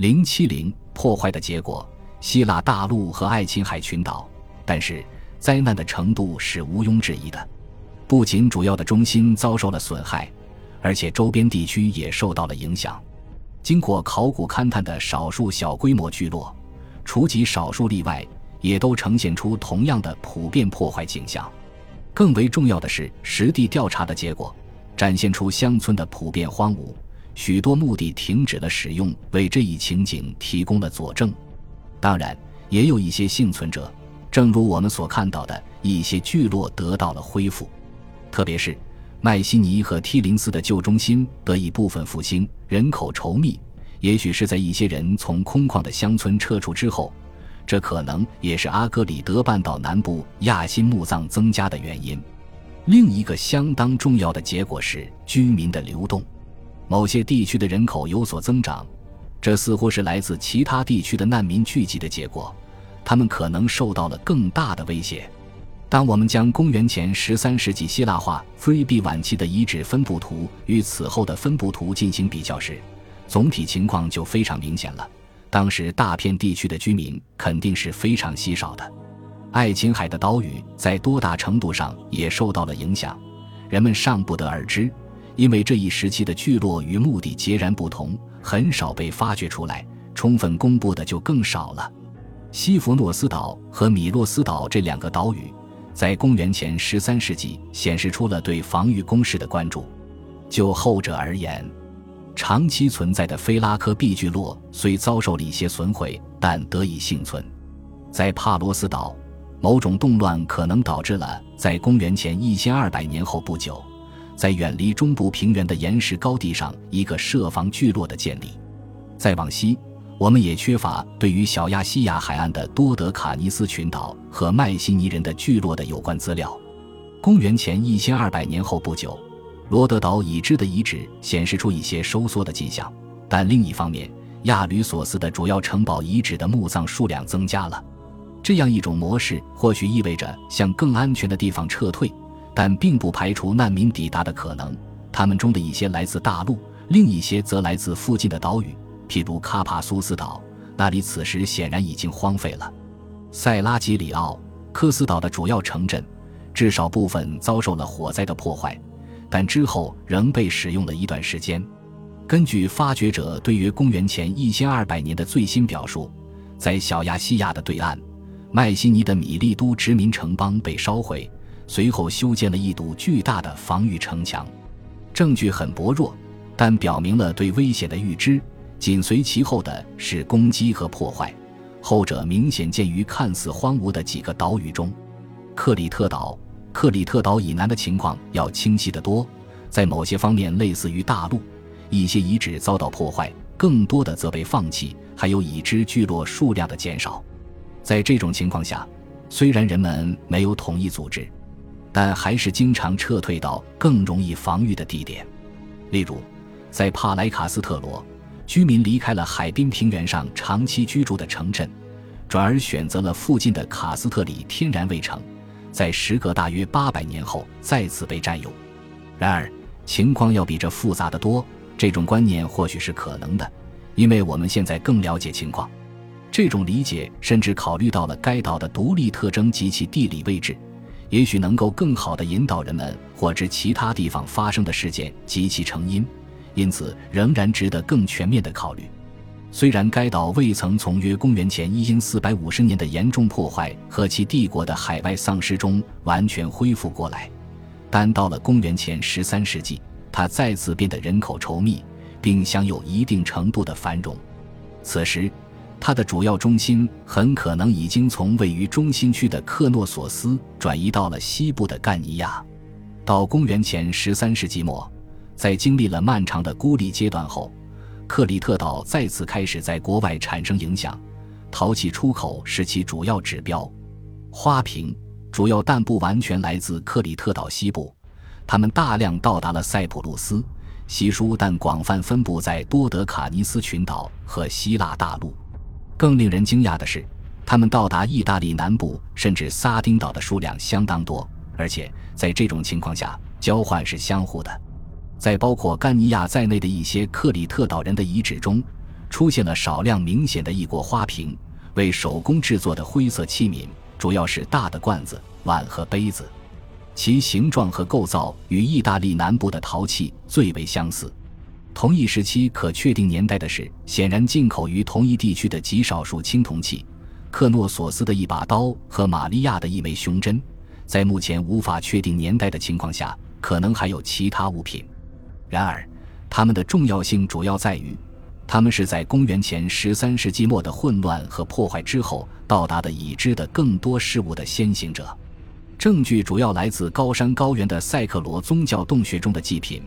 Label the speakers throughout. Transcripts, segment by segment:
Speaker 1: 零七零破坏的结果，希腊大陆和爱琴海群岛，但是灾难的程度是毋庸置疑的。不仅主要的中心遭受了损害，而且周边地区也受到了影响。经过考古勘探的少数小规模聚落，除极少数例外，也都呈现出同样的普遍破坏景象。更为重要的是，实地调查的结果展现出乡村的普遍荒芜。许多墓地停止了使用，为这一情景提供了佐证。当然，也有一些幸存者，正如我们所看到的一些聚落得到了恢复，特别是麦西尼和梯林斯的旧中心得以部分复兴，人口稠密。也许是在一些人从空旷的乡村撤出之后，这可能也是阿格里德半岛南部亚新墓葬增加的原因。另一个相当重要的结果是居民的流动。某些地区的人口有所增长，这似乎是来自其他地区的难民聚集的结果。他们可能受到了更大的威胁。当我们将公元前十三世纪希腊化菲比晚期的遗址分布图与此后的分布图进行比较时，总体情况就非常明显了。当时大片地区的居民肯定是非常稀少的。爱琴海的岛屿在多大程度上也受到了影响，人们尚不得而知。因为这一时期的聚落与目的截然不同，很少被发掘出来，充分公布的就更少了。西弗诺斯岛和米洛斯岛这两个岛屿，在公元前十三世纪显示出了对防御工事的关注。就后者而言，长期存在的菲拉科毕聚落虽遭受了一些损毁，但得以幸存。在帕罗斯岛，某种动乱可能导致了在公元前一千二百年后不久。在远离中部平原的岩石高地上，一个设防聚落的建立。再往西，我们也缺乏对于小亚细亚海岸的多德卡尼斯群岛和麦西尼人的聚落的有关资料。公元前一千二百年后不久，罗德岛已知的遗址显示出一些收缩的迹象，但另一方面，亚吕索斯的主要城堡遗址的墓葬数量增加了。这样一种模式或许意味着向更安全的地方撤退。但并不排除难民抵达的可能，他们中的一些来自大陆，另一些则来自附近的岛屿，譬如卡帕苏斯岛，那里此时显然已经荒废了。塞拉吉里奥科斯岛的主要城镇，至少部分遭受了火灾的破坏，但之后仍被使用了一段时间。根据发掘者对于公元前一千二百年的最新表述，在小亚细亚的对岸，麦西尼的米利都殖民城邦被烧毁。随后修建了一堵巨大的防御城墙，证据很薄弱，但表明了对危险的预知。紧随其后的是攻击和破坏，后者明显见于看似荒芜的几个岛屿中。克里特岛，克里特岛以南的情况要清晰得多，在某些方面类似于大陆，一些遗址遭到破坏，更多的则被放弃，还有已知聚落数量的减少。在这种情况下，虽然人们没有统一组织。但还是经常撤退到更容易防御的地点，例如，在帕莱卡斯特罗，居民离开了海滨平原上长期居住的城镇，转而选择了附近的卡斯特里天然卫城，在时隔大约八百年后再次被占有。然而，情况要比这复杂的多。这种观念或许是可能的，因为我们现在更了解情况。这种理解甚至考虑到了该岛的独立特征及其地理位置。也许能够更好地引导人们获知其他地方发生的事件及其成因，因此仍然值得更全面的考虑。虽然该岛未曾从约公元前一因四百五十年的严重破坏和其帝国的海外丧失中完全恢复过来，但到了公元前十三世纪，它再次变得人口稠密，并享有一定程度的繁荣。此时。它的主要中心很可能已经从位于中心区的克诺索斯转移到了西部的干尼亚。到公元前十三世纪末，在经历了漫长的孤立阶段后，克里特岛再次开始在国外产生影响。陶器出口是其主要指标。花瓶主要但不完全来自克里特岛西部，它们大量到达了塞浦路斯，稀疏但广泛分布在多德卡尼斯群岛和希腊大陆。更令人惊讶的是，他们到达意大利南部甚至撒丁岛的数量相当多，而且在这种情况下，交换是相互的。在包括甘尼亚在内的一些克里特岛人的遗址中，出现了少量明显的异国花瓶，为手工制作的灰色器皿，主要是大的罐子、碗和杯子，其形状和构造与意大利南部的陶器最为相似。同一时期可确定年代的是，显然进口于同一地区的极少数青铜器，克诺索斯的一把刀和玛利亚的一枚胸针。在目前无法确定年代的情况下，可能还有其他物品。然而，它们的重要性主要在于，它们是在公元前十三世纪末的混乱和破坏之后到达的已知的更多事物的先行者。证据主要来自高山高原的塞克罗宗教洞穴中的祭品，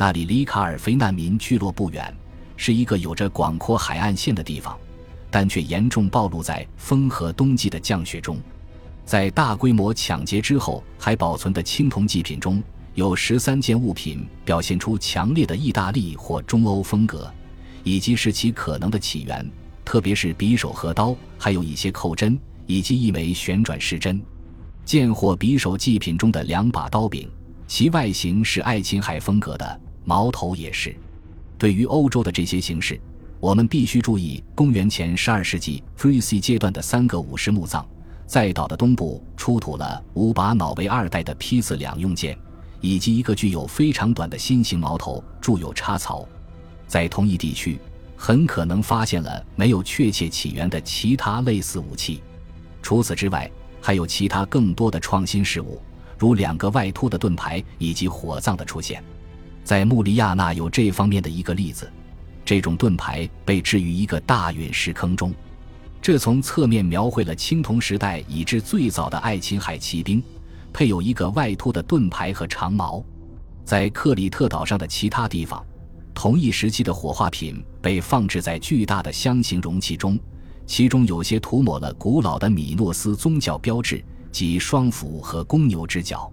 Speaker 1: 那里离卡尔菲难民聚落不远，是一个有着广阔海岸线的地方，但却严重暴露在风和冬季的降雪中。在大规模抢劫之后还保存的青铜祭品中，有十三件物品表现出强烈的意大利或中欧风格，以及是其可能的起源，特别是匕首和刀，还有一些扣针以及一枚旋转时针。剑或匕首祭品中的两把刀柄，其外形是爱琴海风格的，矛头也是。对于欧洲的这些形式，我们必须注意公元前十二世纪 Free C 阶段的三个武士墓葬。在岛的东部出土了五把脑为二代的劈子两用剑，以及一个具有非常短的新型矛头，铸有插槽。在同一地区，很可能发现了没有确切起源的其他类似武器。除此之外，还有其他更多的创新事物，如两个外凸的盾牌以及火葬的出现。在穆里亚纳有这方面的一个例子，这种盾牌被置于一个大陨石坑中。这从侧面描绘了青铜时代以至最早的爱琴海骑兵，配有一个外凸的盾牌和长矛。在克里特岛上的其他地方，同一时期的火化品被放置在巨大的箱形容器中，其中有些涂抹了古老的米诺斯宗教标志及双斧和公牛之角。